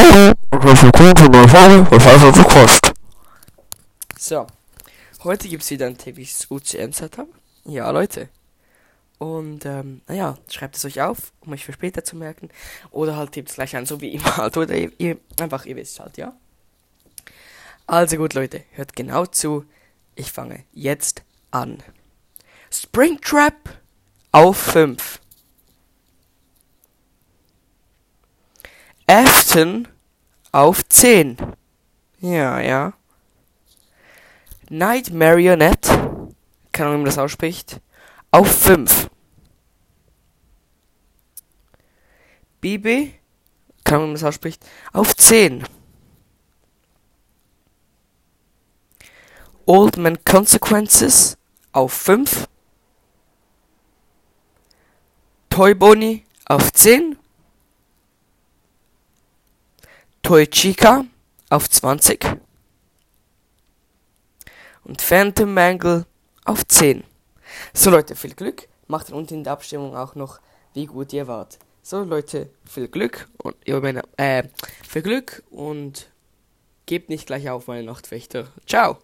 Hallo, und herzlich willkommen zu einer Folge von Scheiße zu Kost. So, heute gibt es wieder ein tägliches UCM-Setup. Ja, Leute. Und, ähm, naja, schreibt es euch auf, um euch für später zu merken. Oder halt tippt es gleich an, so wie immer halt. Oder ihr, ihr, einfach, ihr wisst halt, ja. Also gut, Leute, hört genau zu. Ich fange jetzt an. Springtrap auf 5. Afton auf 10. Ja, ja. Night Marionette, keine Ahnung, wie man das ausspricht, auf 5. Bibi, keine Ahnung, wie man das ausspricht, auf 10. Old Man Consequences auf 5. Toy Bonnie auf 10. Toy Chica auf 20 und Phantom Mangle auf 10. So Leute, viel Glück. Macht unten in der Abstimmung auch noch, wie gut ihr wart. So Leute, viel Glück und äh, viel Glück und gebt nicht gleich auf, meine Nachtwächter. Ciao.